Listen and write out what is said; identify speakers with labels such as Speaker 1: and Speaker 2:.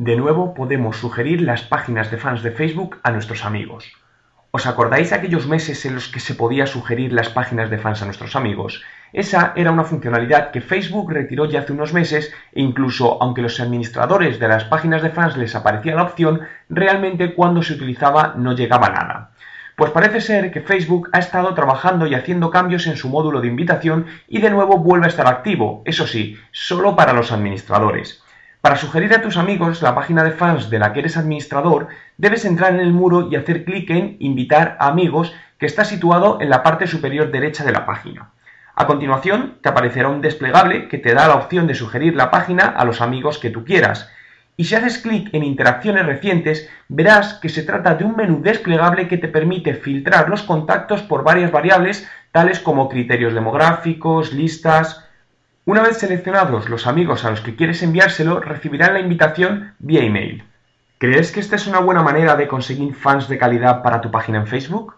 Speaker 1: De nuevo podemos sugerir las páginas de fans de Facebook a nuestros amigos. ¿Os acordáis aquellos meses en los que se podía sugerir las páginas de fans a nuestros amigos? Esa era una funcionalidad que Facebook retiró ya hace unos meses e incluso aunque los administradores de las páginas de fans les aparecía la opción, realmente cuando se utilizaba no llegaba nada. Pues parece ser que Facebook ha estado trabajando y haciendo cambios en su módulo de invitación y de nuevo vuelve a estar activo, eso sí, solo para los administradores. Para sugerir a tus amigos la página de fans de la que eres administrador, debes entrar en el muro y hacer clic en Invitar a amigos, que está situado en la parte superior derecha de la página. A continuación, te aparecerá un desplegable que te da la opción de sugerir la página a los amigos que tú quieras. Y si haces clic en Interacciones recientes, verás que se trata de un menú desplegable que te permite filtrar los contactos por varias variables, tales como criterios demográficos, listas, una vez seleccionados los amigos a los que quieres enviárselo, recibirán la invitación vía email. ¿Crees que esta es una buena manera de conseguir fans de calidad para tu página en Facebook?